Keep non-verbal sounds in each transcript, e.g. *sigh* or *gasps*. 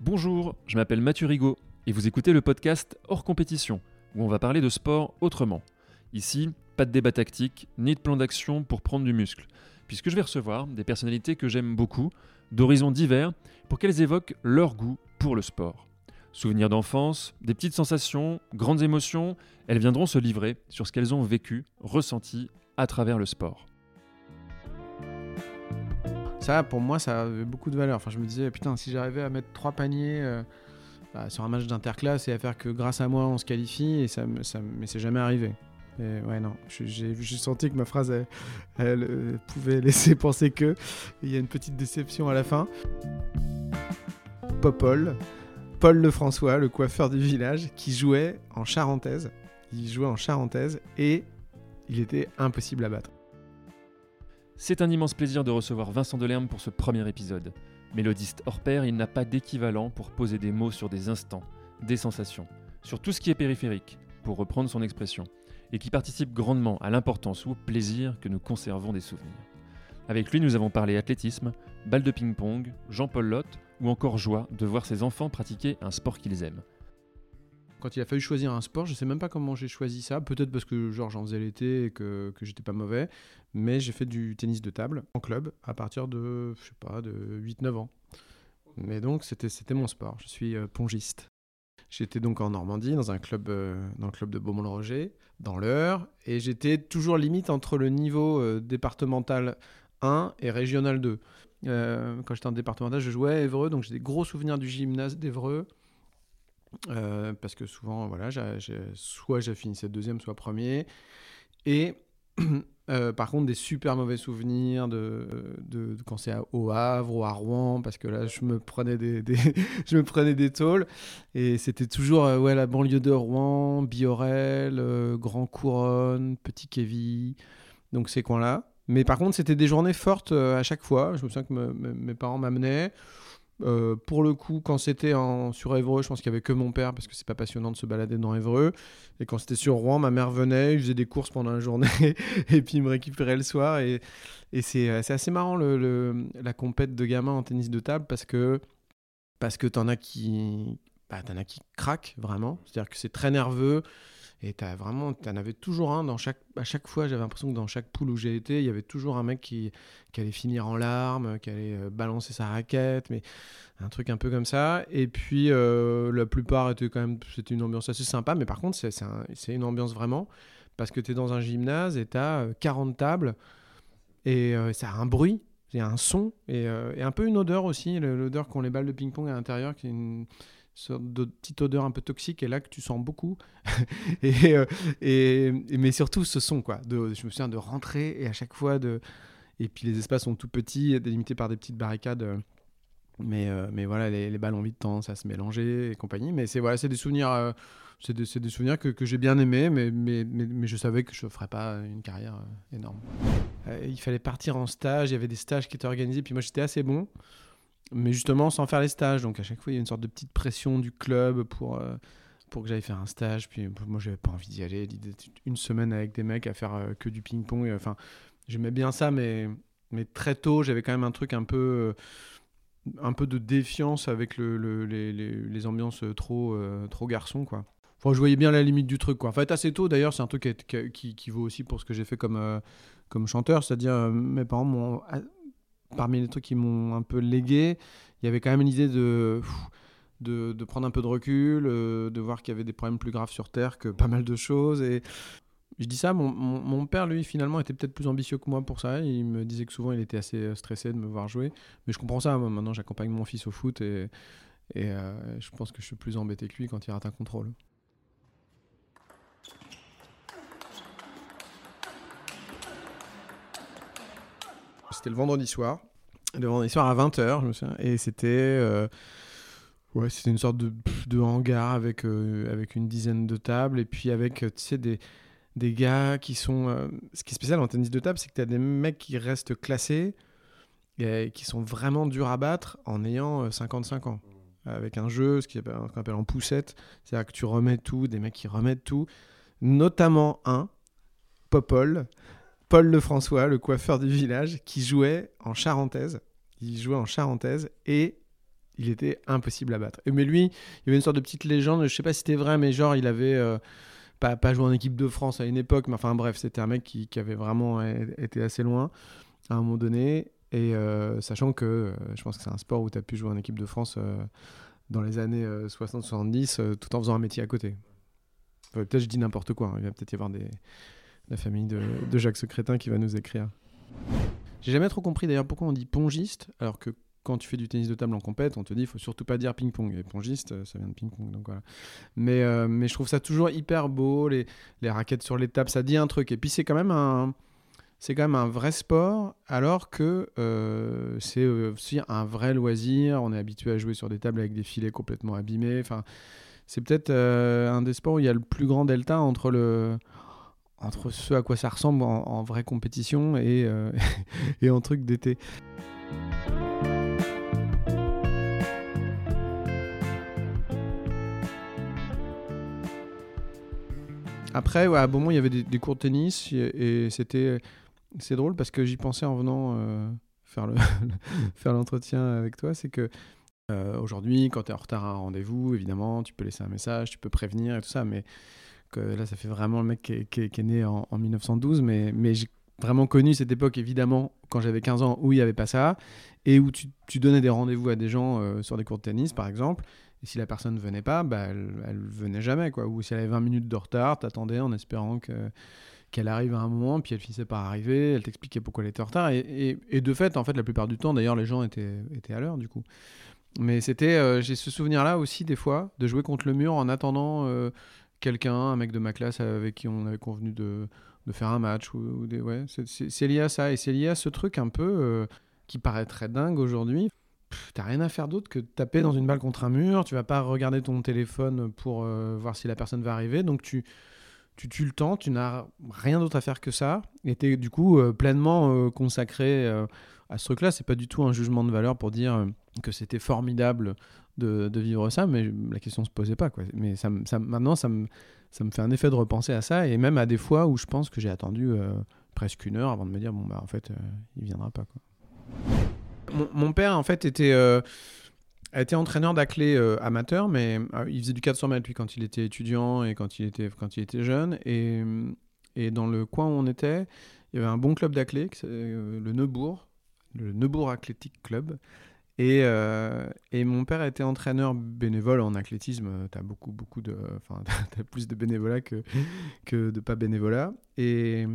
Bonjour, je m'appelle Mathieu Rigaud et vous écoutez le podcast Hors compétition, où on va parler de sport autrement. Ici, pas de débat tactique, ni de plan d'action pour prendre du muscle, puisque je vais recevoir des personnalités que j'aime beaucoup, d'horizons divers, pour qu'elles évoquent leur goût pour le sport. Souvenirs d'enfance, des petites sensations, grandes émotions, elles viendront se livrer sur ce qu'elles ont vécu, ressenti à travers le sport. Ça, pour moi, ça avait beaucoup de valeur. Enfin, je me disais, putain, si j'arrivais à mettre trois paniers euh, bah, sur un match d'interclasse et à faire que grâce à moi, on se qualifie, et ça, mais c'est jamais arrivé. Ouais, non, j'ai senti que ma phrase, elle, elle, euh, pouvait *laughs* laisser penser que. Il y a une petite déception à la fin. Popol, Paul Lefrançois, le coiffeur du village, qui jouait en charentaise. Il jouait en charentaise et il était impossible à battre. C'est un immense plaisir de recevoir Vincent Delerme pour ce premier épisode. Mélodiste hors pair, il n'a pas d'équivalent pour poser des mots sur des instants, des sensations, sur tout ce qui est périphérique, pour reprendre son expression, et qui participe grandement à l'importance ou au plaisir que nous conservons des souvenirs. Avec lui, nous avons parlé athlétisme, balle de ping-pong, Jean-Paul Lotte, ou encore joie de voir ses enfants pratiquer un sport qu'ils aiment. Quand il a fallu choisir un sport, je sais même pas comment j'ai choisi ça. Peut-être parce que genre j'en faisais l'été et que, que j'étais pas mauvais. Mais j'ai fait du tennis de table en club à partir de, je sais pas, de 8-9 ans. Mais donc c'était mon sport. Je suis euh, pongiste. J'étais donc en Normandie dans un club euh, dans le club de Beaumont-le-Roger dans l'heure et j'étais toujours limite entre le niveau euh, départemental 1 et régional 2. Euh, quand j'étais en départemental, je jouais à Évreux, donc j'ai des gros souvenirs du gymnase d'Évreux. Euh, parce que souvent, voilà, soit j'ai finissais deuxième, soit premier. Et *clears throat* euh, par contre, des super mauvais souvenirs de, de, quand c'est au Havre ou à Rouen, parce que là, je me prenais des, *laughs* je me prenais des tôles. Et c'était toujours euh, ouais, la banlieue de Rouen, Biorel, Grand Couronne, Petit Kévy, donc ces coins-là. Mais par contre, c'était des journées fortes à chaque fois. Je me souviens que me- me- mes parents m'amenaient. Euh, pour le coup, quand c'était sur Évreux, je pense qu'il n'y avait que mon père parce que c'est pas passionnant de se balader dans Évreux. Et quand c'était sur Rouen, ma mère venait, il faisait des courses pendant la journée *laughs* et puis il me récupérait le soir. Et, et c'est euh, c'est assez marrant le, le- la compète de gamins en tennis de table parce que, parce que t'en as qui. Bah, as qui craquent vraiment. C'est-à-dire que c'est très nerveux. Et t'as vraiment, t'en avais toujours un dans chaque, à chaque fois. J'avais l'impression que dans chaque poule où j'ai été, il y avait toujours un mec qui, qui allait finir en larmes, qui allait euh, balancer sa raquette, mais un truc un peu comme ça. Et puis euh, la plupart étaient quand même, c'était une ambiance assez sympa, mais par contre c'est un- une ambiance vraiment parce que tu es dans un gymnase et tu as 40 tables et euh, ça a un bruit, il y a un son et, euh, et un peu une odeur aussi, l'odeur qu'ont les balles de ping-pong à l'intérieur qui est une de petite odeur un peu toxique et là que tu sens beaucoup. *laughs* Et, euh, et, mais surtout ce son quoi. Je me souviens de rentrer et à chaque fois de et puis les espaces sont tout petits délimités par des petites barricades euh, mais, euh, mais voilà les, les balles ont vite tendance à se mélanger et compagnie. Mais c'est voilà c'est des souvenirs euh, c'est des, souvenirs que, que j'ai bien aimés mais, mais, mais, mais je savais que je ne ferais pas une carrière énorme. Il fallait partir en stage il y avait des stages qui étaient organisés puis moi j'étais assez bon mais justement sans faire les stages. Donc à chaque fois il y a une sorte de petite pression du club pour euh, pour que j'aille faire un stage. Puis moi j'avais pas envie d'y aller. L'idée une semaine avec des mecs à faire euh, que du ping pong enfin j'aimais bien ça mais mais très tôt j'avais quand même un truc un peu euh, un peu de défiance avec le, le- les, les, les ambiances trop euh, trop garçons quoi. Enfin, je voyais bien la limite du truc quoi. En fait assez tôt d'ailleurs c'est un truc qui, qui, vaut aussi pour ce que j'ai fait comme euh, comme chanteur. C'est-à-dire euh, mes parents m'ont parmi les trucs qui m'ont un peu légué, il y avait quand même l'idée de, de, prendre un peu de recul, euh, de voir qu'il y avait des problèmes plus graves sur Terre que pas mal de choses. Et je dis ça, mon, père, lui, finalement, était peut-être plus ambitieux que moi pour ça. Il me disait que souvent, il était assez euh, stressé de me voir jouer. Mais je comprends ça. Maintenant, j'accompagne mon fils au foot et, et euh, je pense que je suis plus embêté que lui quand il rate un contrôle. C'était le vendredi soir. Le vendredi soir à 20h, je me souviens. Et c'était. euh, ouais, c'était une sorte de, hangar avec, euh, avec une dizaine de tables. Et puis avec, euh, tu sais, des, des gars qui sont. ce qui est spécial en tennis de table, c'est que tu as des mecs qui restent classés et qui sont vraiment durs à battre en ayant euh, 55 ans. Avec un jeu, ce qu'on appelle en poussette. C'est-à-dire que tu remets tout, des mecs qui remettent tout. Notamment un, Popol, Paul Lefrançois, le coiffeur du village, qui jouait en charentaise. Il jouait en charentaise et il était impossible à battre. Mais lui, il y avait une sorte de petite légende, je sais pas si c'était vrai, mais genre, il avait euh, pas, joué en équipe de France à une époque, mais enfin bref, c'était un mec qui, avait vraiment été assez loin à un moment donné. Et euh, sachant que euh, je pense que c'est un sport où tu as pu jouer en équipe de France dans les années 60-70 tout en faisant un métier à côté. peut-être je dis n'importe quoi, hein. il va peut-être y avoir la famille de, de Jacques Secrétin qui va nous écrire. J'ai jamais trop compris d'ailleurs pourquoi on dit pongiste alors que quand tu fais du tennis de table en compète, on te dit il faut surtout pas dire ping-pong. Et pongiste, euh, ça vient de ping-pong. Donc voilà. Mais, euh, je trouve ça toujours hyper beau, les, raquettes sur les tables, ça dit un truc. Et puis c'est quand même un. C'est quand même un vrai sport, alors que euh, c'est aussi un vrai loisir. On est habitué à jouer sur des tables avec des filets complètement abîmés. Enfin, c'est peut-être un des sports où il y a le plus grand delta entre le, entre ce à quoi ça ressemble en, vraie compétition et, *laughs* et en truc d'été. Après, à un moment, il y avait des, cours de tennis et, c'était c'est drôle parce que j'y pensais en venant euh, faire *laughs* l'entretien avec toi, c'est que euh, aujourd'hui, quand tu es en retard à un rendez-vous, évidemment, tu peux laisser un message, tu peux prévenir et tout ça, mais là, ça fait vraiment le mec qui est, né en, 1912, mais, mais j'ai vraiment connu cette époque, évidemment, quand j'avais 15 ans, où il n'y avait pas ça, et où tu, tu donnais des rendez-vous à des gens euh, sur des cours de tennis, par exemple, et si la personne ne venait pas, bah, elle, elle venait jamais. Quoi. Ou si elle avait 20 minutes de retard, t'attendais en espérant que qu'elle arrive à un moment, puis elle finissait par arriver, elle t'expliquait pourquoi elle était en retard. Et, et, de fait, en fait, la plupart du temps, d'ailleurs, les gens étaient, étaient à l'heure, du coup. Mais c'était, euh, j'ai ce souvenir-là aussi, des fois, de jouer contre le mur en attendant euh, quelqu'un, un mec de ma classe avec qui on avait convenu de, faire un match. Ou, des, ouais, c'est lié à ça. Et c'est lié à ce truc un peu euh, qui paraît très dingue aujourd'hui t'as rien à faire d'autre que taper dans une balle contre un mur. Tu vas pas regarder ton téléphone pour euh, voir si la personne va arriver. Donc tu, tu tues le temps, tu n'as rien d'autre à faire que ça. Et tu es du coup euh, pleinement consacré à ce truc-là. C'est pas du tout un jugement de valeur pour dire que c'était formidable de, vivre ça, mais la question se posait pas. Quoi. Mais ça, ça maintenant, ça me, ça me fait un effet de repenser à ça. Et même à des fois où je pense que j'ai attendu presque une heure avant de me dire, bon, bah en fait, il viendra pas. Quoi. Mon, père, en fait, était, euh, a été entraîneur d'athlé euh, amateur, mais euh, il faisait du 400 mètres, lui, quand il était étudiant et quand il était, quand il était jeune. Et, et dans le coin où on était, il y avait un bon club d'athlé, le Neubourg, le Neubourg Athletic Club. Et, et, mon père était entraîneur bénévole en athlétisme. Tu as beaucoup, beaucoup de. *laughs* Enfin, *laughs* tu as plus de bénévolat que, que de pas bénévolat. Et,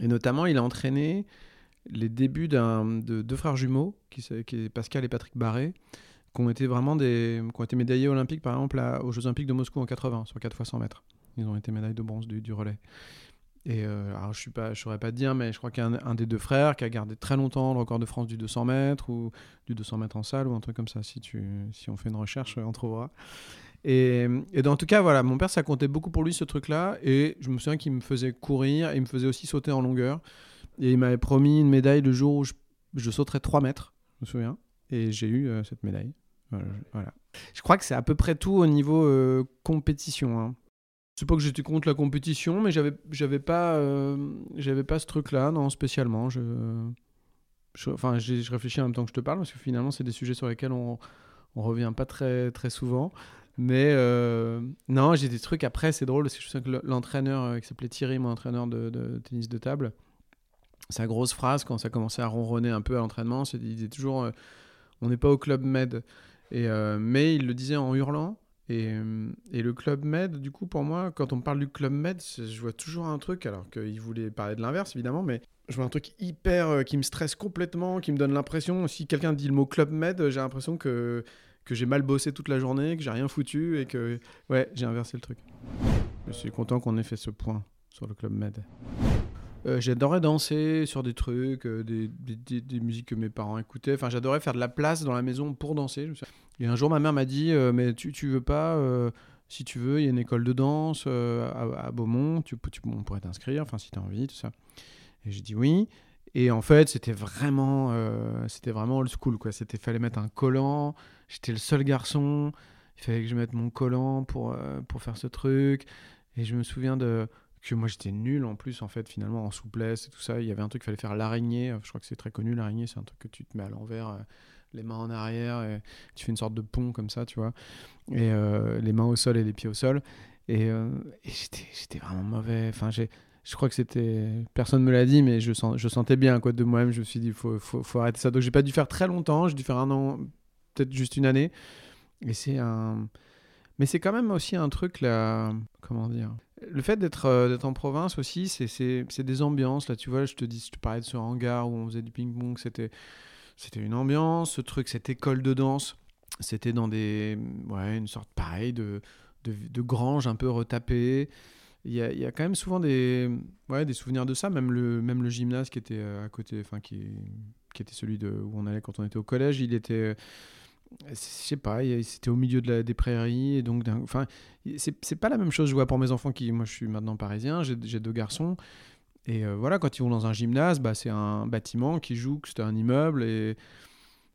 notamment, il a entraîné les débuts de deux frères jumeaux, qui, qui Pascal et Patrick Barré, qui ont été vraiment des, qui ont été médaillés olympiques, par exemple, aux Jeux Olympiques de Moscou en 80, sur 4 x 100 mètres. Ils ont été médailles de bronze du relais. Et euh, alors, je ne saurais pas te dire, mais je crois qu'il y a un, des deux frères qui a gardé très longtemps le record de France du 200 mètres ou du 200 mètres en salle ou un truc comme ça. Si, on fait une recherche, on trouvera. Et, et en tout cas, voilà, mon père, ça comptait beaucoup pour lui ce truc-là. Et je me souviens qu'il me faisait courir et il me faisait aussi sauter en longueur. Et il m'avait promis une médaille le jour où je, je sauterais 3 mètres, je me souviens. Et j'ai eu euh, cette médaille. Voilà, Je crois que c'est à peu près tout au niveau euh, compétition. Hein. C'est pas que j'étais contre la compétition, mais j'avais, j'avais pas, euh, j'avais pas ce truc-là, non, spécialement. Je, enfin, je réfléchis en même temps que je te parle, parce que finalement, c'est des sujets sur lesquels on, on revient pas très, très souvent. Mais non, j'ai des trucs après, c'est drôle, parce que je sais que l'entraîneur qui s'appelait Thierry, mon entraîneur de, tennis de table, sa grosse phrase quand ça commençait à ronronner un peu à l'entraînement, c'est il disait toujours euh, on n'est pas au club med. Euh, mais il le disait en hurlant. Et, euh, et, le club med, du coup, pour moi, quand on parle du club med, je vois toujours un truc, alors qu'il voulait parler de l'inverse, évidemment, mais je vois un truc hyper qui me stresse complètement, qui me donne l'impression, si quelqu'un dit le mot club med, j'ai l'impression que, que j'ai mal bossé toute la journée, que j'ai rien foutu et que, ouais, j'ai inversé le truc. Je suis content qu'on ait fait ce point sur le club med. Euh, j'adorais danser sur des trucs, euh, des, des, musiques que mes parents écoutaient. Enfin, j'adorais faire de la place dans la maison pour danser. Et un jour, ma mère m'a dit euh, Mais tu, tu veux pas, si tu veux, il y a une école de danse à, Beaumont, on pourrait t'inscrire, enfin, si tu as envie, tout ça. Et j'ai dit oui. Et en fait, c'était vraiment, c'était vraiment old school, quoi. C'était fallait mettre un collant. J'étais le seul garçon. Il fallait que je mette mon collant pour, pour faire ce truc. Et je me souviens de que moi j'étais nul en plus en fait finalement en souplesse et tout ça. Il y avait un truc qu'il fallait faire l'araignée. Je crois que c'est très connu l'araignée c'est un truc que tu te mets à l'envers euh, les mains en arrière, et tu fais une sorte de pont comme ça, tu vois, et les mains au sol et les pieds au sol. Et, et j'étais vraiment mauvais. Enfin, j'ai je crois que c'était personne me l'a dit mais je, sens, je sentais bien quoi de moi-même. Je me suis dit faut, faut, faut arrêter ça. Donc j'ai pas dû faire très longtemps. J'ai dû faire un an peut-être juste une année. Et c'est un mais c'est quand même aussi un truc là comment dire le fait d'être euh, d'être en province aussi c'est des ambiances là tu vois je te dis je te parlais de ce hangar où on faisait du ping pong c'était une ambiance ce truc cette école de danse c'était dans des ouais une sorte pareil de de, de grange un peu retapée il y, a, y, a, quand même souvent des, ouais, des souvenirs de ça. Même le, même le gymnase qui était euh, à côté, enfin qui, qui était celui de, où on allait quand on était au collège, il était, je sais pas, c'était au milieu de la, des prairies. Et donc, enfin, c'est pas la même chose. Je vois pour mes enfants qui, moi, je suis maintenant parisien, j'ai deux garçons. Et euh, voilà, quand ils vont dans un gymnase, bah, c'est un bâtiment qui joue c'était un immeuble et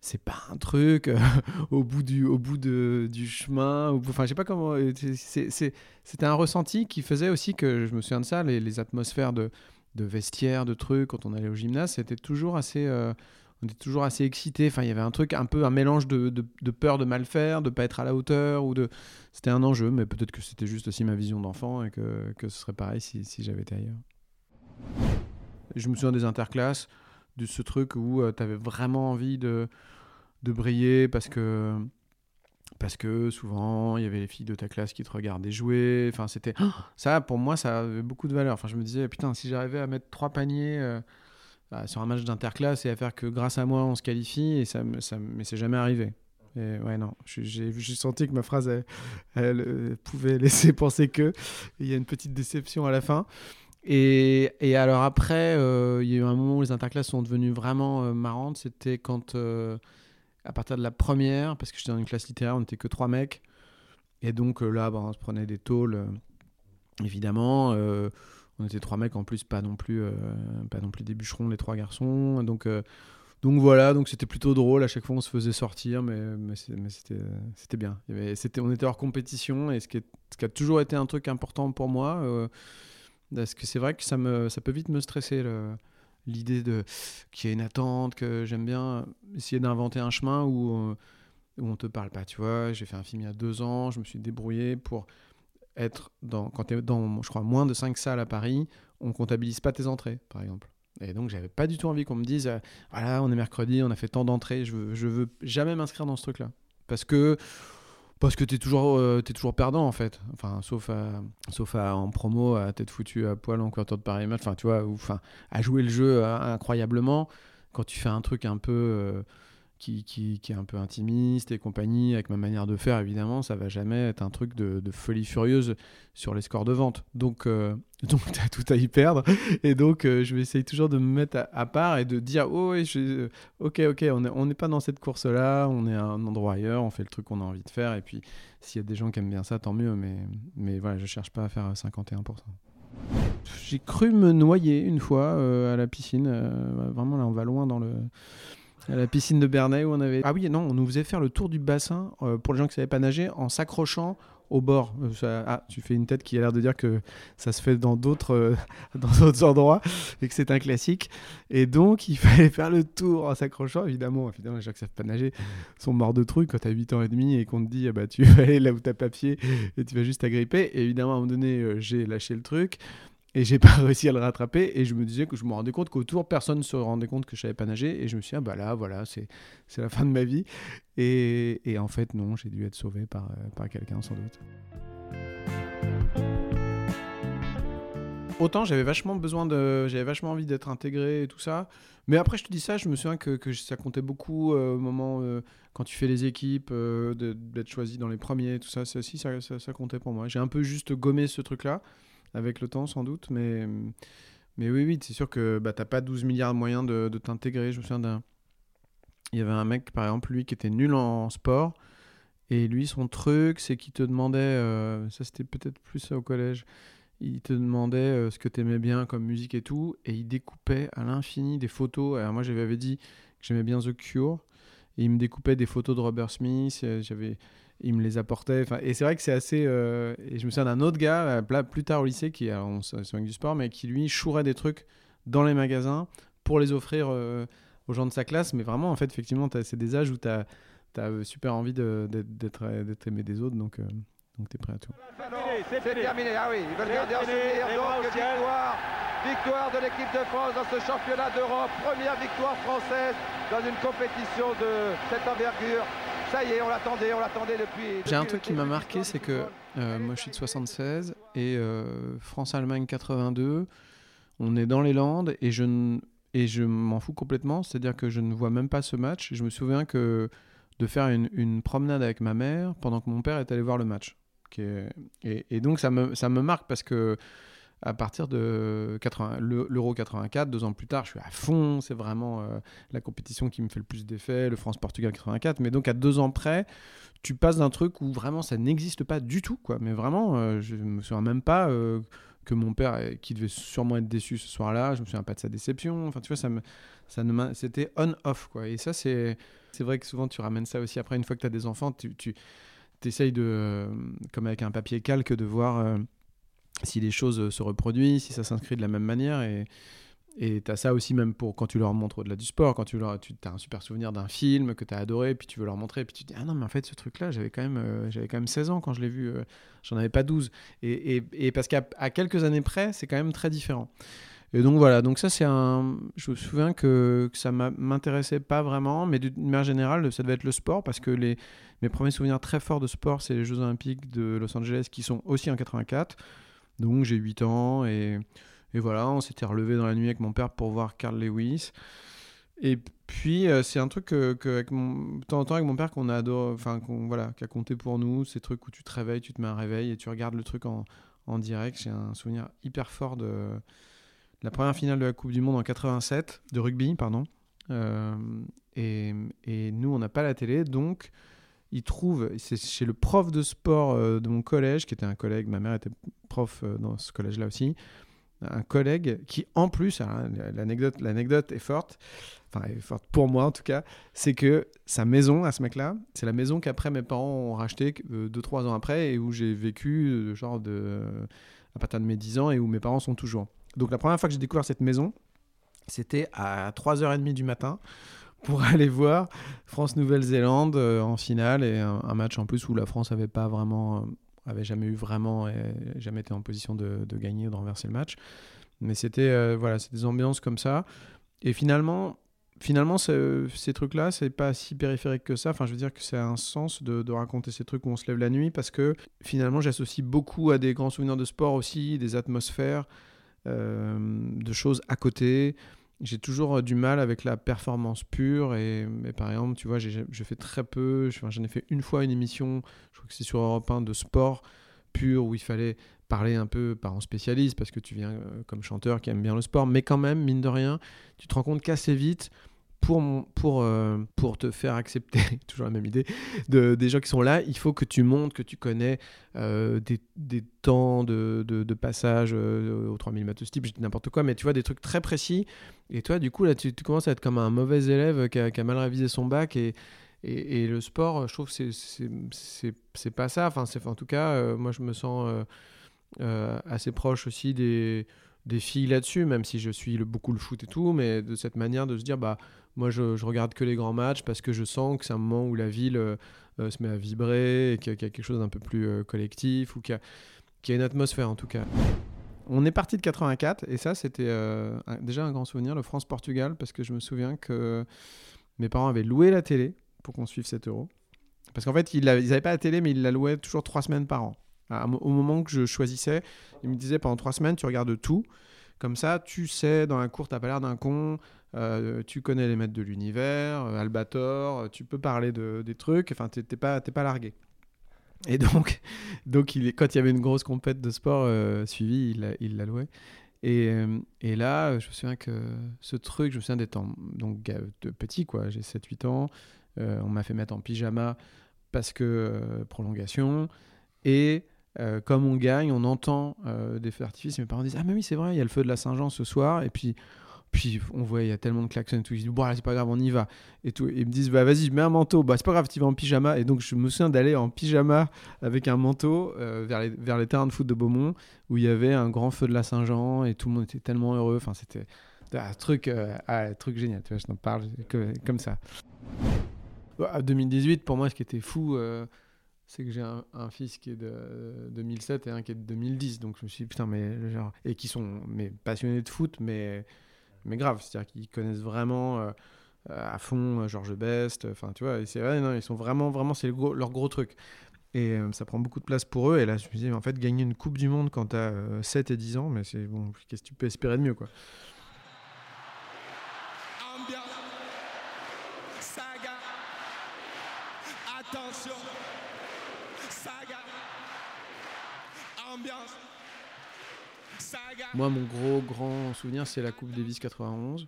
c'est pas un truc euh, *laughs* au bout du au bout de, du chemin enfin pas comment euh, c'était un ressenti qui faisait aussi que je me souviens de ça les, les atmosphères de, de vestiaires de trucs quand on allait au gymnase c'était toujours assez euh, on était toujours assez excité enfin il y avait un truc un peu un mélange de, de, peur de mal faire de pas être à la hauteur ou de c'était un enjeu mais peut-être que c'était juste aussi ma vision d'enfant et que, que ce serait pareil si, si j'avais été ailleurs. Je me souviens des interclasses de ce truc où tu avais vraiment envie de de briller parce que parce que souvent il y avait les filles de ta classe qui te regardaient jouer. Enfin c'était *gasps* ça pour moi ça avait beaucoup de valeur. Enfin je me disais putain si j'arrivais à mettre trois paniers euh, sur un match d'interclasse et à faire que grâce à moi on se qualifie et ça, ça mais c'est jamais arrivé et ouais non j'ai senti que ma phrase elle, euh, pouvait *laughs* laisser penser que il y a une petite déception à la fin et, et alors après euh, il y a eu un moment où les interclasses sont devenues vraiment marrantes c'était quand à partir de la première, parce que j'étais dans une classe littéraire, on n'était que trois mecs. Et donc euh, là, bah, on se prenait des tôles, euh, évidemment. Euh, on était trois mecs en plus, pas non plus, pas non plus des bûcherons, les trois garçons. Donc, donc voilà, donc c'était plutôt drôle. À chaque fois, on se faisait sortir, mais, mais c'était bien. On était hors compétition, et ce qui, a toujours été un truc important pour moi. parce que c'est vrai que ça, me, peut vite me stresser. L'idée de qu'il y a une attente, que j'aime bien essayer d'inventer un chemin où, euh, où on te parle pas. Tu j'ai fait un film il y a deux ans, je me suis débrouillé pour être dans, quand tu es dans, je crois, moins de cinq salles à Paris, on comptabilise pas tes entrées, par exemple. Et donc, j'avais pas du tout envie qu'on me dise, euh, voilà, on est mercredi, on a fait tant d'entrées, je veux, je veux jamais m'inscrire dans ce truc-là. Parce que parce que tu es, toujours, euh, toujours perdant en fait. Enfin, sauf, sauf en promo, à tête foutue à poil en couverture de Paris Match. Enfin, tu vois, enfin, à jouer le jeu euh, incroyablement. Quand tu fais un truc un peu. Qui, qui, qui, est un peu intimiste et compagnie, avec ma manière de faire, évidemment, ça va jamais être un truc de, de folie furieuse sur les scores de vente. Donc, euh, *laughs* donc tu as tout à y perdre. Et donc, euh, je vais essayer toujours de me mettre à, part et de dire Oh, euh, ok, ok, on n'est pas dans cette course-là, on est à un endroit ailleurs, on fait le truc qu'on a envie de faire. Et puis, s'il y a des gens qui aiment bien ça, tant mieux. Mais, mais voilà, je cherche pas à faire 51%. J'ai cru me noyer une fois à la piscine. vraiment, là, on va loin dans le à la piscine de Bernay où on avait. Ah oui, non, on nous faisait faire le tour du bassin euh, pour les gens qui ne savaient pas nager en s'accrochant au bord. Euh, ah, tu fais une tête qui a l'air de dire que ça se fait dans d'autres euh, *laughs* endroits et que c'est un classique. Et donc, il *laughs* fallait faire le tour en s'accrochant. Évidemment, évidemment, les gens qui ne savent pas nager sont morts de trucs quand tu as 8 ans et demi et qu'on te dit ah bah, tu vas aller là où tu pas pied et tu vas juste t'agripper. Et évidemment, à un moment donné, j'ai lâché le truc et j'ai *laughs* pas réussi à le rattraper. Et je me disais que je me rendais compte qu'autour personne ne se rendait compte que je savais pas nager et je me suis dit ah bah là voilà c'est c'est la fin de ma vie. Et, et en fait non j'ai dû être sauvé par, euh, par quelqu'un sans doute. Autant j'avais vachement besoin de j'avais vachement envie d'être intégré et tout ça. Mais après je te dis ça je me souviens que, que ça comptait beaucoup euh, au moment euh, quand tu fais les équipes d'être choisi dans les premiers tout ça. Ça aussi ça, ça, ça comptait pour moi. J'ai un peu juste gommé ce truc là avec le temps sans doute. Mais, mais oui, oui, c'est sûr que bah, t'as pas 12 milliards de moyens de, de t'intégrer. Je me souviens d'un. Il y avait un mec, par exemple, lui qui était nul en sport. Et lui, son truc, c'est qu'il te demandait, euh, ça c'était peut-être plus au collège, il te demandait euh, ce que tu aimais bien comme musique et tout, et il découpait à l'infini des photos. Alors moi, j'avais dit que j'aimais bien The Cure, et il me découpait des photos de Robert Smith, j'avais il me les apportait. Et c'est vrai que c'est assez. Euh, et je me souviens d'un autre gars, euh, plus tard au lycée, qui on du sport, mais qui lui chourait des trucs dans les magasins pour les offrir euh, aux gens de sa classe, mais vraiment, en fait, effectivement, c'est des âges où tu as, as, super envie d'être aimé des autres, donc, euh, donc tu es prêt à tout. C'est terminé, ah oui, ils veulent garder en souvenir, donc victoire, victoire de l'équipe de France dans ce championnat d'Europe, première victoire française dans une compétition de cette envergure. Ça y est, on l'attendait, on l'attendait depuis. J'ai un truc qui m'a marqué, c'est que euh, moi je suis de 76 et euh, France-Allemagne 82, on est dans les Landes et je, et je m'en fous complètement, c'est-à-dire que je ne vois même pas ce match. Je me souviens que de faire une, une promenade avec ma mère pendant que mon père est allé voir le match. Et, et, donc ça me, ça me marque parce que à partir de l'Euro 84, deux ans plus tard, je suis à fond. C'est vraiment euh, la compétition qui me fait le plus d'effet, le France-Portugal 84. Mais donc à deux ans près, tu passes d'un truc où vraiment ça n'existe pas du tout, quoi. Mais vraiment, euh, je me souviens même pas euh, que mon père, qui devait sûrement être déçu ce soir-là, je me souviens pas de sa déception. Enfin, tu vois, ça ça ne c'était on-off. Et ça, c'est, c'est vrai que souvent tu ramènes ça aussi après une fois que tu as des enfants, tu, tu essayes de, comme avec un papier calque, de voir si les choses se reproduisent, si ça s'inscrit de la même manière. Et tu as ça aussi même pour quand tu leur montres au-delà du sport, quand tu, leur, tu as un super souvenir d'un film que tu as adoré, puis tu veux leur montrer, puis tu te dis Ah non, mais en fait, ce truc-là, j'avais quand, même, euh, quand même 16 ans quand je l'ai vu, euh, j'en avais pas 12. Et, et, et parce qu'à quelques années près, c'est quand même très différent. Et donc voilà, donc ça c'est un. Je me souviens que, que ça m'intéressait pas vraiment, mais d'une manière générale, ça devait être le sport parce que les, mes premiers souvenirs très forts de sport, c'est les Jeux Olympiques de Los Angeles qui sont aussi en 84. Donc j'ai 8 ans et, voilà, on s'était relevé dans la nuit avec mon père pour voir Carl Lewis. Et puis euh, c'est un truc que, avec mon, de temps en temps avec mon père qu'on adore, enfin qu'on voilà, qui a compté pour nous, ces trucs où tu te réveilles, tu te mets un réveil et tu regardes le truc en, en direct. J'ai un souvenir hyper fort de, la première finale de la Coupe du Monde en 87 de rugby, pardon. Euh, et, et, nous on n'a pas la télé, donc il trouve, c'est chez le prof de sport euh, de mon collège, qui était un collègue, ma mère était prof euh, dans ce collège-là aussi, un collègue qui, en plus, l'anecdote, l'anecdote est forte, enfin, est forte pour moi en tout cas, c'est que sa maison à ce mec-là, c'est la maison qu'après mes parents ont racheté 2-3 euh, ans après et où j'ai vécu, genre de, à partir de mes 10 ans et où mes parents sont toujours. Donc la première fois que j'ai découvert cette maison, c'était à 3h30 du matin pour *laughs* aller voir France-Nouvelle-Zélande euh, en finale et un, match en plus où la France avait pas vraiment, euh, avait jamais eu vraiment, jamais été en position de, gagner, de renverser le match. Mais c'était euh, voilà, c'est des ambiances comme ça. Et finalement, finalement, ces trucs-là, c'est pas si périphérique que ça. Enfin, je veux dire que c'est un sens de, raconter ces trucs où on se lève la nuit parce que finalement, j'associe beaucoup à des grands souvenirs de sport aussi, des atmosphères, de choses à côté j'ai toujours euh, du mal avec la performance pure. Et, par exemple, tu vois, je fais très peu. J'en ai fait une fois une émission, je crois que c'est sur Europe 1 de sport pur où il fallait parler un peu par un spécialiste parce que tu viens euh, comme chanteur qui aime bien le sport. Mais quand même, mine de rien, tu te rends compte qu'assez vite, pour, pour, euh, pour te faire accepter, *laughs* toujours la même idée, de, des gens qui sont là, il faut que tu montres que tu connais euh, des, des, temps de, de, passage euh, au 3000 mètres type, n'importe quoi, mais tu vois, des trucs très précis. Et toi, du coup, là, tu, commences à être comme un mauvais élève qui a, qui a mal révisé son bac. Et, et, le sport, je trouve c'est pas ça. Enfin, en tout cas, moi, je me sens assez proche aussi des des filles là-dessus, même si je suis le, beaucoup le foot et tout, mais de cette manière de se dire, bah, moi, je, je, regarde que les grands matchs parce que je sens que c'est un moment où la ville euh, euh, se met à vibrer, et qu'il y, a quelque chose d'un peu plus euh, collectif, ou qu'il y, a une atmosphère en tout cas. On est parti de 84, et ça, c'était déjà un grand souvenir, le France-Portugal, parce que je me souviens que mes parents avaient loué la télé pour qu'on suive 7 euros. Parce qu'en fait, ils n'avaient pas la télé, mais ils la louaient toujours 3 semaines par an. Au moment que je choisissais, ils me disaient pendant 3 semaines, tu regardes tout. Comme ça, tu sais, dans la cour, t'as pas l'air d'un con, euh, tu connais les maîtres de l'univers, euh, Albator, euh, tu peux parler de, des trucs, enfin, t'es pas, pas largué. Et donc, *laughs* donc il, quand il y avait une grosse compète de sport suivie, il l'a loué. Et, et, là, je me souviens que ce truc, je me souviens d'être donc petit, quoi, j'ai 7-8 ans, on m'a fait mettre en pyjama parce que prolongation, et comme on gagne, on entend des feux d'artifice, mes parents disent Ah, mais oui, c'est vrai, il y a le feu de la Saint-Jean ce soir, et puis puis on voit, il y a tellement de klaxons et tout. Ils disent, bon, c'est pas grave, on y va. Et, tout. ils me disent, bah vas-y, je mets un manteau. Bah c'est pas grave, tu vas en pyjama. Et donc je me souviens d'aller en pyjama avec un manteau euh, vers, les, vers les terrains de foot de Beaumont où il y avait un grand feu de la Saint-Jean et tout le monde était tellement heureux. Enfin, c'était Un truc, euh, truc génial, tu vois, je t'en parle comme ça. Bah, 2018, pour moi, ce qui était fou, euh, c'est que j'ai un, fils qui est de euh, 2007 et un qui est de 2010. Donc je me suis putain, mais genre. Et qui sont mais, passionnés de foot, mais, mais grave. C'est-à-dire qu'ils connaissent vraiment euh, à fond euh, Georges Best. Enfin, tu vois, c'est vrai, non, ils sont vraiment, vraiment, c'est leur gros truc. Et euh, ça prend beaucoup de place pour eux. Et là, je me dis, en fait, gagner une Coupe du Monde quand t'as euh, 7 et 10 ans, mais c'est bon, qu'est-ce que tu peux espérer de mieux, quoi. Moi, mon gros, grand souvenir, c'est la Coupe Davis 91.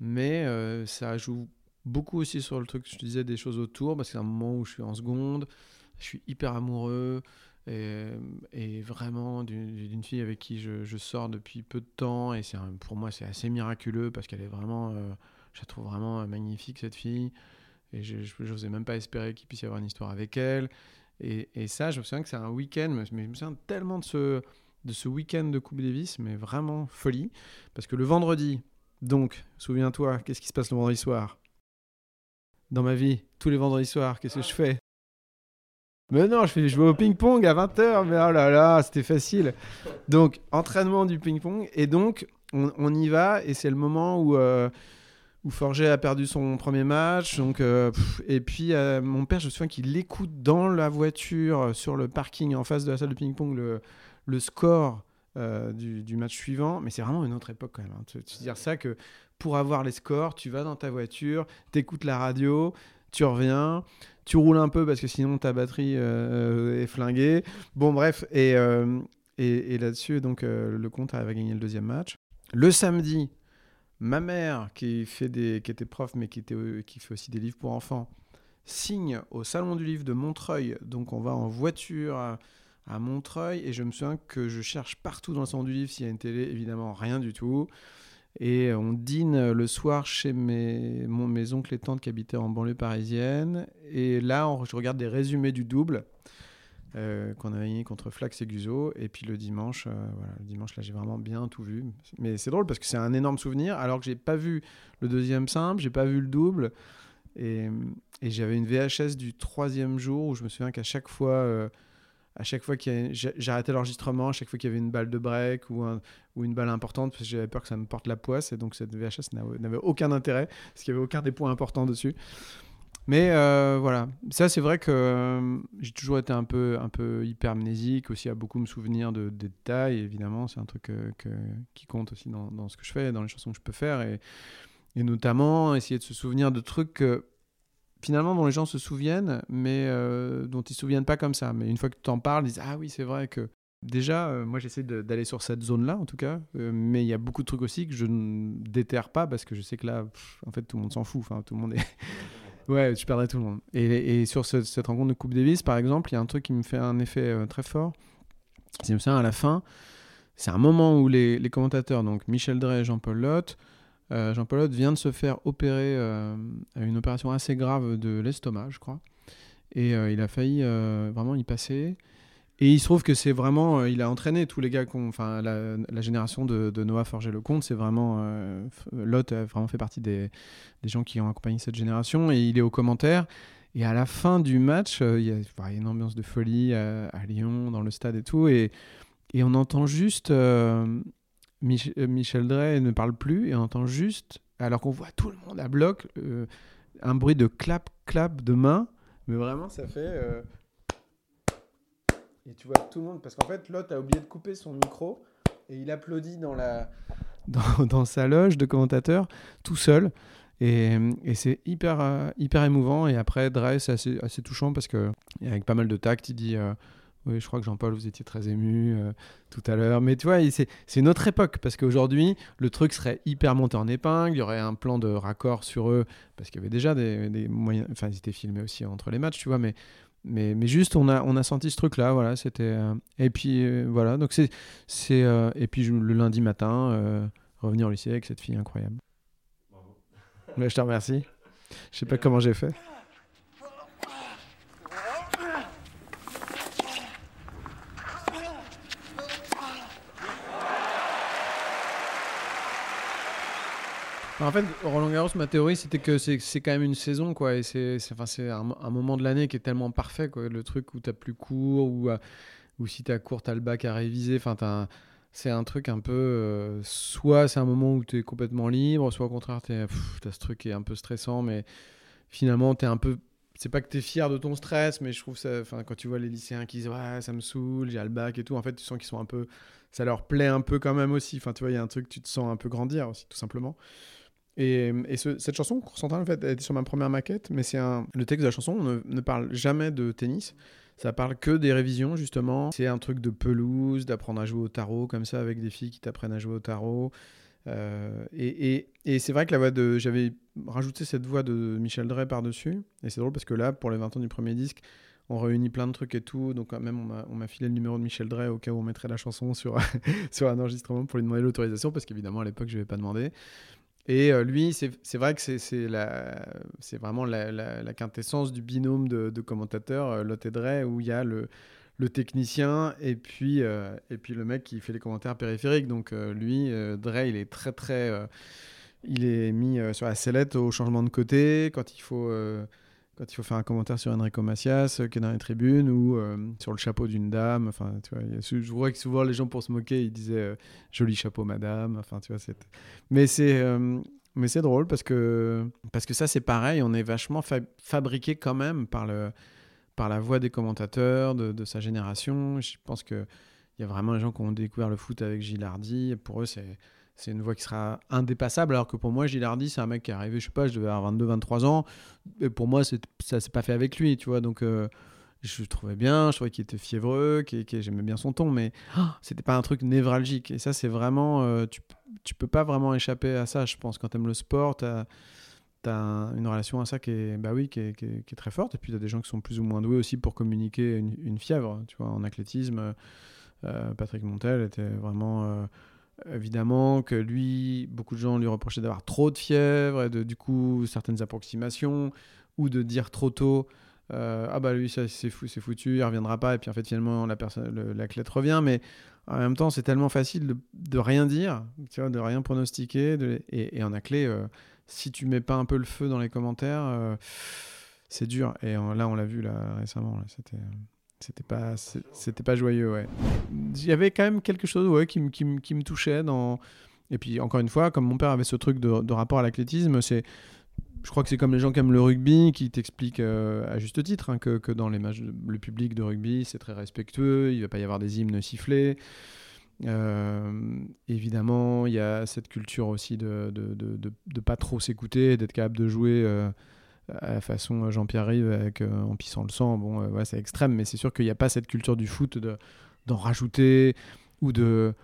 Mais euh, ça joue beaucoup aussi sur le truc que je te disais, des choses autour, parce que c'est un moment où je suis en seconde, je suis hyper amoureux, et, vraiment d'une fille avec qui je, sors depuis peu de temps, et pour moi, c'est assez miraculeux, parce qu'elle est vraiment, euh, je la trouve vraiment euh, magnifique, cette fille, et je n'osais même pas espérer qu'il puisse y avoir une histoire avec elle. Et, ça, je me souviens que c'est un week-end, mais je me souviens tellement de ce, de ce week-end de Coupe Davis, mais vraiment folie. Parce que le vendredi, donc, souviens-toi, qu'est-ce qui se passe le vendredi soir? Dans ma vie, tous les vendredis soirs, qu'est-ce que je fais? Mais non, je, fais, je vais au ping-pong à 20h, mais oh là là, c'était facile. Donc, entraînement du ping-pong, et donc, on, on y va, et c'est le moment où, euh, où Forget a perdu son premier match. Donc, euh, et puis, euh, mon père, je me souviens qu'il écoute dans la voiture, euh, sur le parking en face de la salle de ping-pong, le, score du, match suivant. Mais c'est vraiment une autre époque quand même. hein. Tu, tu dire ça que pour avoir les scores, tu vas dans ta voiture, t'écoutes la radio, tu reviens, tu roules un peu parce que sinon ta batterie est flinguée. Bon, bref. Et, et, là-dessus, donc, le compte avait gagné le deuxième match. Le samedi, ma mère, qui, fait des, était prof, mais euh, qui fait aussi des livres pour enfants, signe au Salon du Livre de Montreuil. Donc, on va en voiture à, Montreuil. Et je me souviens que je cherche partout dans le Salon du Livre s'il y a une télé. Évidemment, rien du tout. Et on dîne le soir chez mes, mon- oncles et tantes qui habitaient en banlieue parisienne. Et là, je regarde des résumés du double euh, qu'on a gagné contre Flax et Guzo. Et puis le dimanche, euh, voilà, le dimanche là, j'ai vraiment bien tout vu. Mais c'est drôle parce que c'est un énorme souvenir. Alors que j'ai pas vu le deuxième simple, j'ai pas vu le double. Et, j'avais une VHS du troisième jour où je me souviens qu'à chaque fois, euh, à chaque fois qu'il j'arrêtais l'enregistrement, à chaque fois qu'il y avait une balle de break ou, ou une balle importante, parce que j'avais peur que ça me porte la poisse. Et donc cette VHS n'a- n'avait aucun intérêt parce qu'il n'y avait aucun des points importants dessus. Mais euh, voilà, ça c'est vrai que euh, j'ai toujours été un peu, un peu hypermnésique, aussi à beaucoup me souvenir de, des détails, évidemment, c'est un truc que- qui compte aussi dans, dans ce que je fais, dans les chansons que je peux faire, et, et notamment essayer de se souvenir de trucs que, finalement dont les gens se souviennent, mais euh, dont ils se souviennent pas comme ça. Mais une fois que tu t'en parles, ils disent Ah oui, c'est vrai que. Déjà, moi j'essaie d'aller sur cette zone-là en tout cas, mais il y a beaucoup de trucs aussi que je ne déterre pas parce que je sais que là, en fait, tout le monde s'en fout. Enfin, tout le monde est. Ouais, je perdrais tout le monde. Et, sur ce- cette rencontre de Coupe Davis, par exemple, il y a un truc qui me fait un effet euh, très fort. C'est souviens, à la fin, c'est un moment où les, commentateurs, donc Michel Drey et Jean-Paul Lotte, euh, Jean-Paul Lotte vient de se faire opérer euh, une opération assez grave de l'estomac, je crois. Et euh, il a failli vraiment y passer. Et il se trouve que c'est vraiment, euh, il a entraîné tous les gars, enfin la, génération de, Noah Forger-Lecomte, c'est vraiment, euh, Lotte a vraiment fait partie des, gens qui ont accompagné cette génération, et il est aux commentaires. Et à la fin du match, euh, il y, a une ambiance de folie à, à Lyon, dans le stade et tout, et, on entend juste euh, Mich- euh, Michel Drey ne parle plus, et on entend juste, alors qu'on voit tout le monde à bloc, euh, un bruit de clap, clap de main, mais vraiment ça fait. Et tu vois tout le monde, parce qu'en fait, l'autre a oublié de couper son micro et il applaudit dans, la, *laughs* dans, sa loge de commentateur tout seul. Et, et c'est hyper, euh, hyper émouvant. Et après, Dre, c'est assez, assez touchant parce que, avec pas mal de tact, il dit euh, Oui, je crois que Jean-Paul, vous étiez très ému euh, tout à l'heure. Mais tu vois, c'est une autre époque parce qu'aujourd'hui, le truc serait hyper monté en épingle. Il y aurait un plan de raccord sur eux parce qu'il y avait déjà des, des moyens. Enfin, ils étaient filmés aussi entre les matchs, tu vois. Mais mais, mais juste on a on a senti ce truc là voilà c'était euh, et puis euh, voilà donc c'est c'est euh, et puis le lundi matin revenir au lycée avec cette fille incroyable. Ouais, je te remercie. Je sais pas comment j'ai fait En fait, Roland Garros, ma théorie, c'était que c'est quand même une saison, quoi. Et c'est enfin, un, un moment de l'année qui est tellement parfait, quoi. Le truc où t'as plus cours, ou, euh, si t'as cours, t'as le bac à réviser. Enfin, c'est un truc un peu. euh, soit c'est un moment où t'es complètement libre, soit au contraire, t'as ce truc qui est un peu stressant, mais finalement, t'es un peu. C'est pas que t'es fier de ton stress, mais je trouve ça. Enfin, quand tu vois les lycéens qui disent Ouais, ça me saoule, j'ai le bac et tout, en fait, tu sens qu'ils sont un peu. Ça leur plaît un peu quand même aussi. Enfin, tu vois, il y a un truc, tu te sens un peu grandir aussi, tout simplement. Et, et ce- cette chanson, Cours en fait, elle était sur ma première maquette, mais c'est le texte de la chanson ne, parle jamais de tennis. Ça parle que des révisions, justement. C'est un truc de pelouse, d'apprendre à jouer au tarot, comme ça, avec des filles qui t'apprennent à jouer au tarot. Euh, et c'est vrai que la voix de. J'avais rajouté cette voix de Michel Drey par-dessus. Et c'est drôle parce que là, pour les 20 ans du premier disque, on réunit plein de trucs et tout. Donc, même, on m'a- filé le numéro de Michel Drey au cas où on mettrait la chanson sur, *laughs* un enregistrement pour lui demander l'autorisation, parce qu'évidemment, à l'époque, je ne vais pas demander. Et euh, lui, c'est vrai que c'est- vraiment la, la- la quintessence du binôme de, commentateurs, euh, Lotte et Drey, où il y a le, le technicien et puis, euh, et puis le mec qui fait les commentaires périphériques. Donc lui, euh, il est très très... il est mis sur la sellette au changement de côté quand il faut... quand il faut faire un commentaire sur Enrico Macias euh, qui est dans les tribunes ou euh, sur le chapeau d'une dame, enfin tu vois, je vois que souvent les gens pour se moquer ils disaient euh, joli chapeau madame, enfin tu vois mais c'est euh, mais c'est drôle parce que parce que ça c'est pareil, on est vachement fa- fabriqué quand même par le par la voix des commentateurs de, sa génération. Je pense que il y a vraiment des gens qui ont découvert le foot avec Gilles Hardy. Pour eux, c'est c'est une voix qui sera indépassable. Alors que pour moi, Gilles Hardy, c'est un mec qui est arrivé, je sais pas, je devais avoir 22-23 ans. Et pour moi, ça s'est pas fait avec lui, tu vois. Donc, euh, je le trouvais bien, je trouvais qu'il était fiévreux, qu'il- j'aimais bien son ton, mais oh, c'était pas un truc névralgique. Et ça, c'est vraiment. euh, tu, tu peux pas vraiment échapper à ça, je pense. Quand tu aimes le sport, tu as, une relation à ça qui est, bah oui, qui est, qui est- très forte. Et puis, tu as des gens qui sont plus ou moins doués aussi pour communiquer une, une fièvre. Tu vois, en athlétisme, euh, Patrick Montel était vraiment. Euh, évidemment que lui, beaucoup de gens lui reprochaient d'avoir trop de fièvre et de, du coup, certaines approximations ou de dire trop tôt. euh, ah bah lui ça c'est fou c'est foutu il reviendra pas et puis en fait finalement la personne l'athlète revient mais en même temps c'est tellement facile de, de rien dire tu vois de rien pronostiquer et, en clé si tu mets pas un peu le feu dans les commentaires euh, c'est dur et euh, là on l'a vu là récemment là, c'était c'était pas c'était pas joyeux ouais. Il y avait quand même quelque chose ouais, qui, me- qui, qui me touchait dans et puis encore une fois comme mon père avait ce truc de, de rapport à l'athlétisme c'est je crois que c'est comme les gens qui aiment le rugby qui t'expliquent euh, à juste titre hein, que, que dans les le public de rugby c'est très respectueux il va pas y avoir des hymnes sifflés. Euh, évidemment, il y a cette culture aussi de de, de, de- de pas trop s'écouter, d'être capable de jouer euh, à la façon Jean-Pierre Rive avec, euh, en pissant le sang. Bon, euh, c'est extrême, mais c'est sûr qu'il n'y a pas cette culture du foot de- d'en rajouter ou de.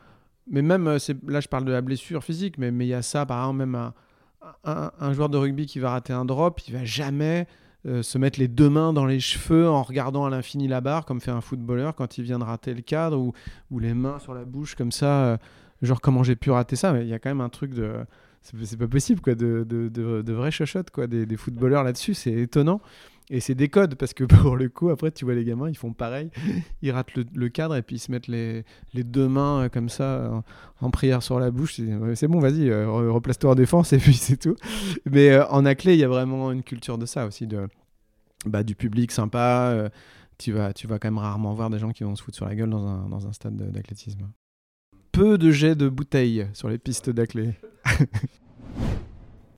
Mais même, euh, là je parle de la blessure physique, mais mais il y a ça, par exemple, même un, joueur de rugby qui va rater un drop, il va jamais euh, se mettre les deux mains dans les cheveux en regardant à l'infini la barre, comme fait un footballeur quand il vient de rater le cadre, ou, ou les mains sur la bouche comme ça, euh, genre comment j'ai pu rater ça, mais il y a quand même un truc de... C'est pas possible, quoi, de, de, de, de vraies chochottes, quoi, des, footballeurs là-dessus, c'est étonnant. Et c'est des codes, parce que *laughs* pour le coup, après, tu vois les gamins, ils font pareil, *laughs* ils ratent le, cadre et puis ils se mettent les, les deux mains euh, comme ça en, prière sur la bouche. C'est bon, vas-y, euh, re- replace-toi en défense et *laughs* puis c'est tout. Mais euh, en clé, il y a vraiment une culture de ça aussi, de, bah, du public sympa. tu, vas, tu vas quand même rarement voir des gens qui vont se foutre sur la gueule dans un, dans un stade de- d'athlétisme. Peu de jets de bouteilles sur les pistes d'athlé. *laughs*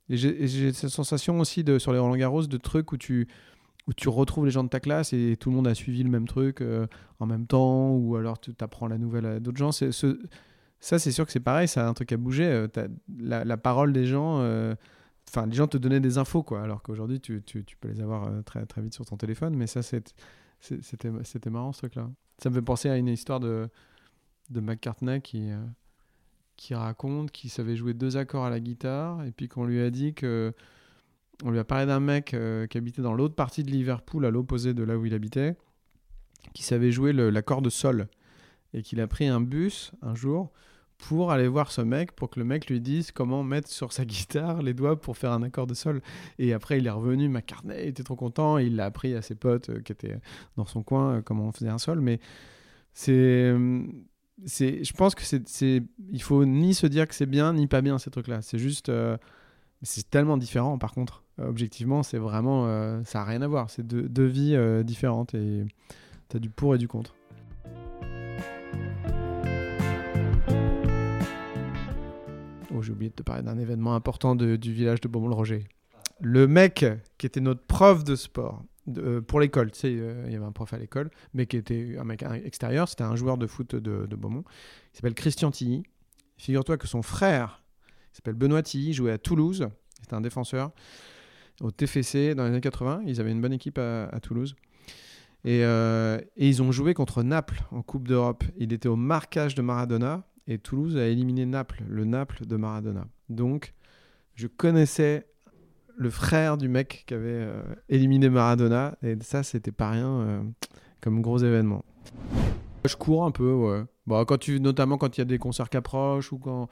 Et j'ai et j'ai cette sensation aussi de, sur les Roland Garros de trucs où tu, où tu retrouves les gens de ta classe et tout le monde a suivi le même truc euh, en même temps, ou alors tu apprends la nouvelle à d'autres gens. Ce, ça, c'est sûr que c'est pareil, ça a un truc à bouger. euh, la, la parole des gens, euh, enfin, les gens te donnaient des infos, quoi, alors qu'aujourd'hui, tu, tu, tu peux les avoir très, très vite sur ton téléphone. Mais ça, c'était marrant, ce truc-là. Ça me fait penser à une histoire de, de McCartney qui, euh, qui raconte qu'il savait jouer deux accords à la guitare, et puis qu'on lui a dit que. On lui a parlé d'un mec euh, qui habitait dans l'autre partie de Liverpool, à l'opposé de là où il habitait, qui savait jouer l'accord de sol. Et qu'il a pris un bus un jour pour aller voir ce mec, pour que le mec lui dise comment mettre sur sa *laughs* guitare les doigts pour faire un accord de sol. Et après, il est revenu, McCartney était trop content, il l'a appris à ses potes euh, qui étaient dans son coin comment on faisait un sol. Mais c'est. C'est, je pense que c'est, c'est, il faut ni se dire que c'est bien ni pas bien ces trucs-là. C'est juste, euh, c'est tellement différent, par contre. Euh, objectivement, c'est vraiment. euh, ça n'a rien à voir. C'est deux, deux vies différentes et tu as du pour et du contre. Oh, j'ai oublié de te parler d'un événement important du village de Beaumont-le-Roger. Le mec qui était notre prof de sport euh, pour l'école, euh, il y avait un prof à l'école, mais qui était un mec extérieur, c'était un joueur de foot de, Beaumont. Il s'appelle Christian Tilly. Figure-toi que son frère, il s'appelle Benoît Tilly, jouait à Toulouse. C'était un défenseur au TFC dans les années 80. Ils avaient une bonne équipe à, Toulouse. Euh, et ils ont joué contre Naples en Coupe d'Europe. Il était au marquage de Maradona et Toulouse a éliminé Naples, le Naples de Maradona. Donc, je connaissais le frère du mec qui avait euh, éliminé Maradona et ça, c'était pas rien euh, comme gros événement. Je cours un peu, ouais. Bon, quand tu, notamment quand il y a des concerts qui approchent ou quand.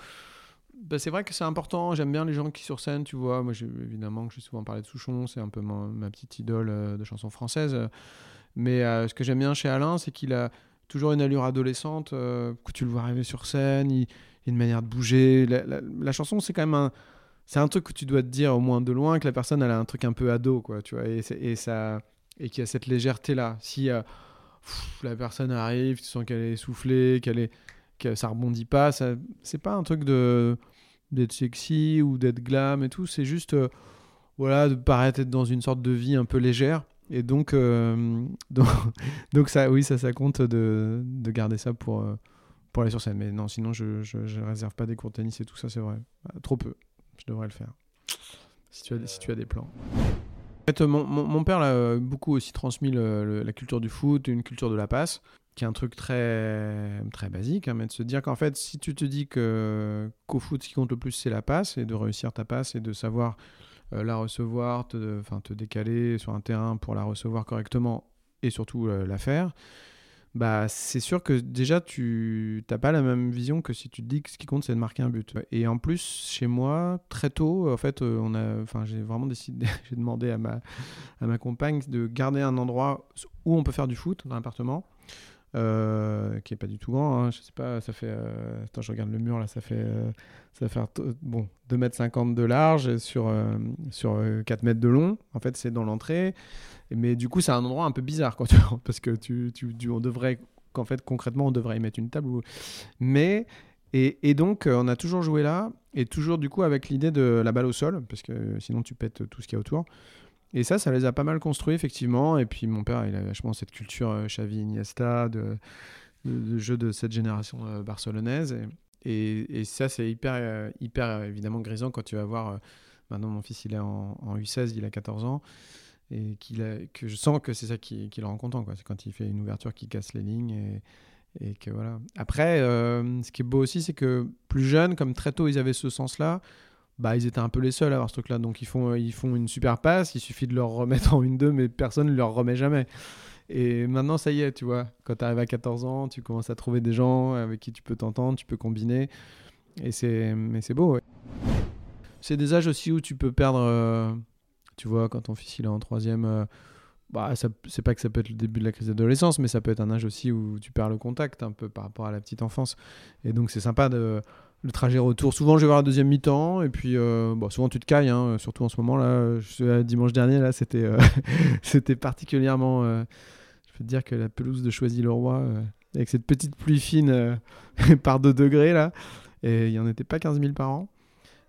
Bah, c'est vrai que c'est important. J'aime bien les gens qui sur scène, tu vois. Moi, évidemment, que j'ai souvent parlé de Souchon, c'est un peu ma, petite idole euh, de chansons françaises. Mais ce que j'aime bien chez Alain, c'est qu'il a toujours une allure adolescente, que tu le vois arriver sur scène, il, il a une manière de bouger. La- la chanson, c'est quand même un. C'est un truc que tu dois te dire au moins de loin que la personne elle a un truc un peu ado quoi tu vois et, et ça et qu'il y a cette légèreté là si euh, la personne arrive tu sens qu'elle est essoufflée qu'elle est que ça rebondit pas ça c'est pas un truc de d'être sexy ou d'être glam et tout c'est juste euh, voilà de paraître être dans une sorte de vie un peu légère. Et donc euh, *laughs* donc, donc ça oui ça ça compte de, de garder ça pour pour aller sur scène. Mais non sinon je, je, réserve pas des cours de tennis et tout ça c'est vrai. Trop peu je devrais le faire. Si tu as, si tu as des plans. En fait, mon, mon- mon père l'a beaucoup aussi transmis le- le- la culture du foot, une culture de la passe, qui est un truc très, très basique, hein, mais de se dire qu'en fait, si tu te dis que, qu'au foot, ce qui compte le plus, c'est la passe, et de réussir ta passe, et de savoir euh, la recevoir, te, décaler sur un terrain pour la recevoir correctement, et surtout euh, la faire, bah, c'est sûr que déjà, tu n'as pas la même vision que si tu te dis que ce qui compte, c'est de marquer un but. Et en plus, chez moi, très tôt, en fait, euh, on a, enfin, j'ai vraiment décidé, *laughs* j'ai demandé à ma, à ma compagne de garder un endroit où on peut faire du foot dans l'appartement, euh, qui est pas du tout grand. hein. je sais pas, ça fait. euh, attends, je regarde le mur là, ça fait, euh, ça fait bon 2,50 m de large sur, sur euh, 4 mètres de long. En fait, c'est dans l'entrée. Mais du coup, c'est un endroit un peu bizarre *laughs* parce que tu, on devrait, qu'en fait, concrètement, on devrait y mettre une table. Mais et, donc, euh, on a toujours joué là, et toujours du coup avec l'idée de la balle au sol, parce que sinon tu pètes tout ce qu'il y a autour. Et ça, ça les a pas mal construits, effectivement. Et puis mon père, il a vachement cette culture euh, Xavi, Iniesta, de, de, de jeux de cette génération euh, barcelonaise. Et, ça, c'est hyper, euh, hyper évidemment grisant quand tu vas voir. maintenant, mon fils, il est en, en U16, il a 14 ans. Et qu'il que je sens que c'est ça qui, le rend content. C'est quand il fait une ouverture qui casse les lignes. Et, et que voilà. Après, euh, ce qui est beau aussi, c'est que plus jeunes, comme très tôt, ils avaient ce sens-là bah, ils étaient un peu les seuls à avoir ce truc-là. Donc ils font, ils font une super passe, il suffit de leur remettre en une deux, mais personne ne leur remet jamais. Et maintenant, ça y est, tu vois, quand tu arrives à 14 ans, tu commences à trouver des gens avec qui tu peux t'entendre, tu peux combiner. Et c'est, c'est beau. C'est des âges aussi où tu peux perdre, euh, tu vois, quand ton fils il est en troisième, euh, bah, c'est pas que ça peut être le début de la crise d'adolescence, mais ça peut être un âge aussi où tu perds le contact un peu par rapport à la petite enfance. Et donc c'est sympa de le trajet retour. Souvent, je vais voir la deuxième mi-temps, et puis euh, souvent tu te cailles, hein, surtout en ce moment là. Euh, dimanche dernier là, c'était *laughs* particulièrement. je peux te dire que la pelouse de Choisy-le-Roi, avec cette petite pluie fine *laughs* par 2 degrés là, et il y en était pas 15 000 par an.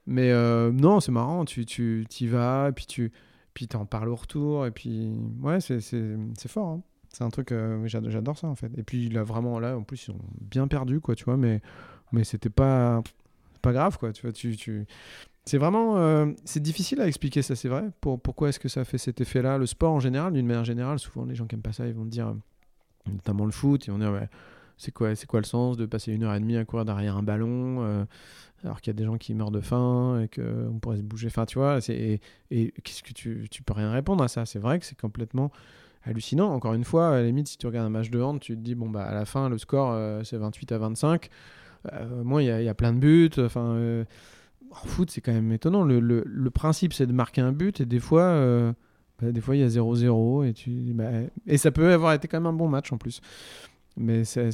Mais euh, non, c'est marrant. Tu tu y vas, puis tu puis t'en parles au retour, et puis ouais, c'est fort. hein. C'est un truc, euh, j'ado- j'adore ça en fait. Et puis a vraiment là, en plus ils ont bien perdu quoi, tu vois, mais mais c'était pas pas grave quoi tu vois tu, tu... c'est vraiment euh, c'est difficile à expliquer ça c'est vrai pour pourquoi est-ce que ça fait cet effet là le sport en général d'une manière générale souvent les gens qui aiment pas ça ils vont te dire notamment le foot ils vont dire ouais, c'est quoi quoi le sens de passer une heure et demie à courir derrière un ballon euh, alors qu'il y a des gens qui meurent de faim et que on pourrait se bouger? Enfin tu vois et, et qu'est-ce que tu tu peux rien répondre à ça? C'est vrai que c'est complètement hallucinant encore une fois à la limite si tu regardes un match de hand tu te dis bon bah à la fin le score euh, c'est 28 à 25 euh, moi, il y, y a plein de buts. Enfin, euh, en foot, c'est quand même étonnant. Le, le- principe, c'est de marquer un but, et des fois, euh, bah, des fois, il y a 0-0, et bah, et ça peut avoir été quand même un bon match en plus. Mais c'est-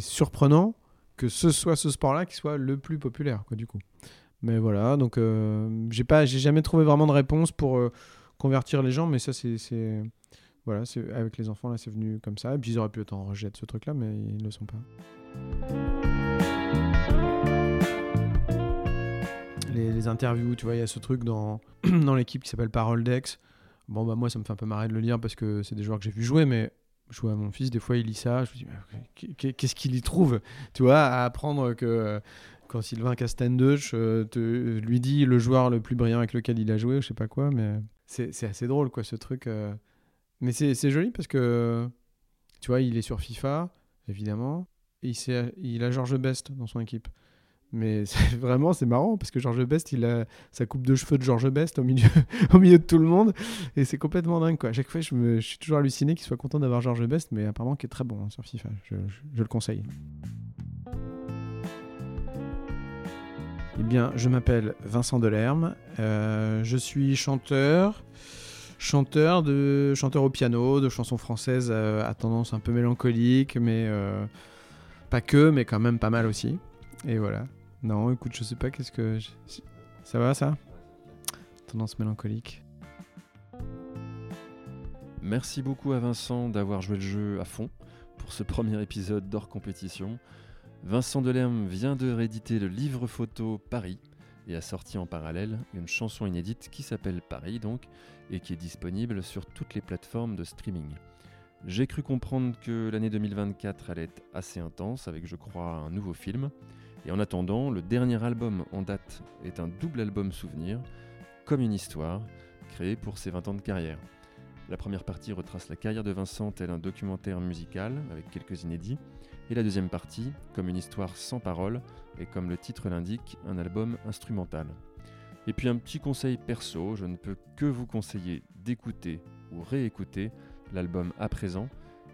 surprenant que ce soit ce sport-là qui soit le plus populaire, quoi, du coup. Mais voilà, donc euh, j'ai pas, j'ai jamais trouvé vraiment de réponse pour euh, convertir les gens, mais ça c'est, voilà, c'est avec les enfants là, c'est venu comme ça. Et puis ils auraient pu être en rejet de ce truc-là, mais ils le sont pas. Les, les interviews, tu vois, il y a ce truc dans *clears throat* dans l'équipe qui s'appelle Parole Dex. Bon bah moi ça me fait un peu marrer de le lire parce que c'est des joueurs que j'ai vu jouer, mais je vois mon fils, des fois il lit ça, je me dis qu'est-ce qu'il y trouve Tu vois, à apprendre que quand Sylvain Castenduch euh, lui dit le joueur le plus brillant avec lequel il a joué, ou je sais pas quoi, mais c'est assez drôle quoi ce truc. euh. Mais c'est joli parce que tu vois, il est sur FIFA, évidemment, et il, il a Georges Best dans son équipe. Mais *laughs* vraiment, c'est marrant parce que Georges Best, il a sa coupe de cheveux de Georges Best au milieu, *laughs* au milieu de tout le monde. Et c'est complètement dingue. Quoi. À chaque fois, je, me, je suis toujours halluciné qu'il soit content d'avoir Georges Best, mais apparemment qu'il est très bon hein, sur FIFA. Je, je- je le conseille. Eh bien, je m'appelle Vincent Delerme. Euh, je suis chanteur. Chanteur, de, chanteur au piano, de chansons françaises euh, à tendance un peu mélancolique, mais euh, pas que, mais quand même pas mal aussi. Et voilà. Non, écoute, je sais pas, qu'est-ce que. Ça va ça? Tendance mélancolique. Merci beaucoup à Vincent d'avoir joué le jeu à fond pour ce premier épisode d'Hors Compétition. Vincent Delerme vient de rééditer le livre photo Paris et a sorti en parallèle une chanson inédite qui s'appelle Paris donc et qui est disponible sur toutes les plateformes de streaming. J'ai cru comprendre que l'année 2024 allait être assez intense avec je crois un nouveau film et en attendant le dernier album en date est un double album souvenir comme une histoire créé pour ses 20 ans de carrière. La première partie retrace la carrière de Vincent tel un documentaire musical avec quelques inédits, et la deuxième partie comme une histoire sans parole et comme le titre l'indique, un album instrumental. Et puis un petit conseil perso, je ne peux que vous conseiller d'écouter ou réécouter l'album À présent,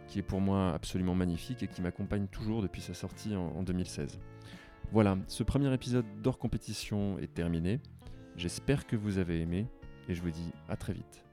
qui est pour moi absolument magnifique et qui m'accompagne toujours depuis sa sortie en, en 2016. Voilà, ce premier épisode d'Hors Compétition est terminé. J'espère que vous avez aimé et je vous dis à très vite.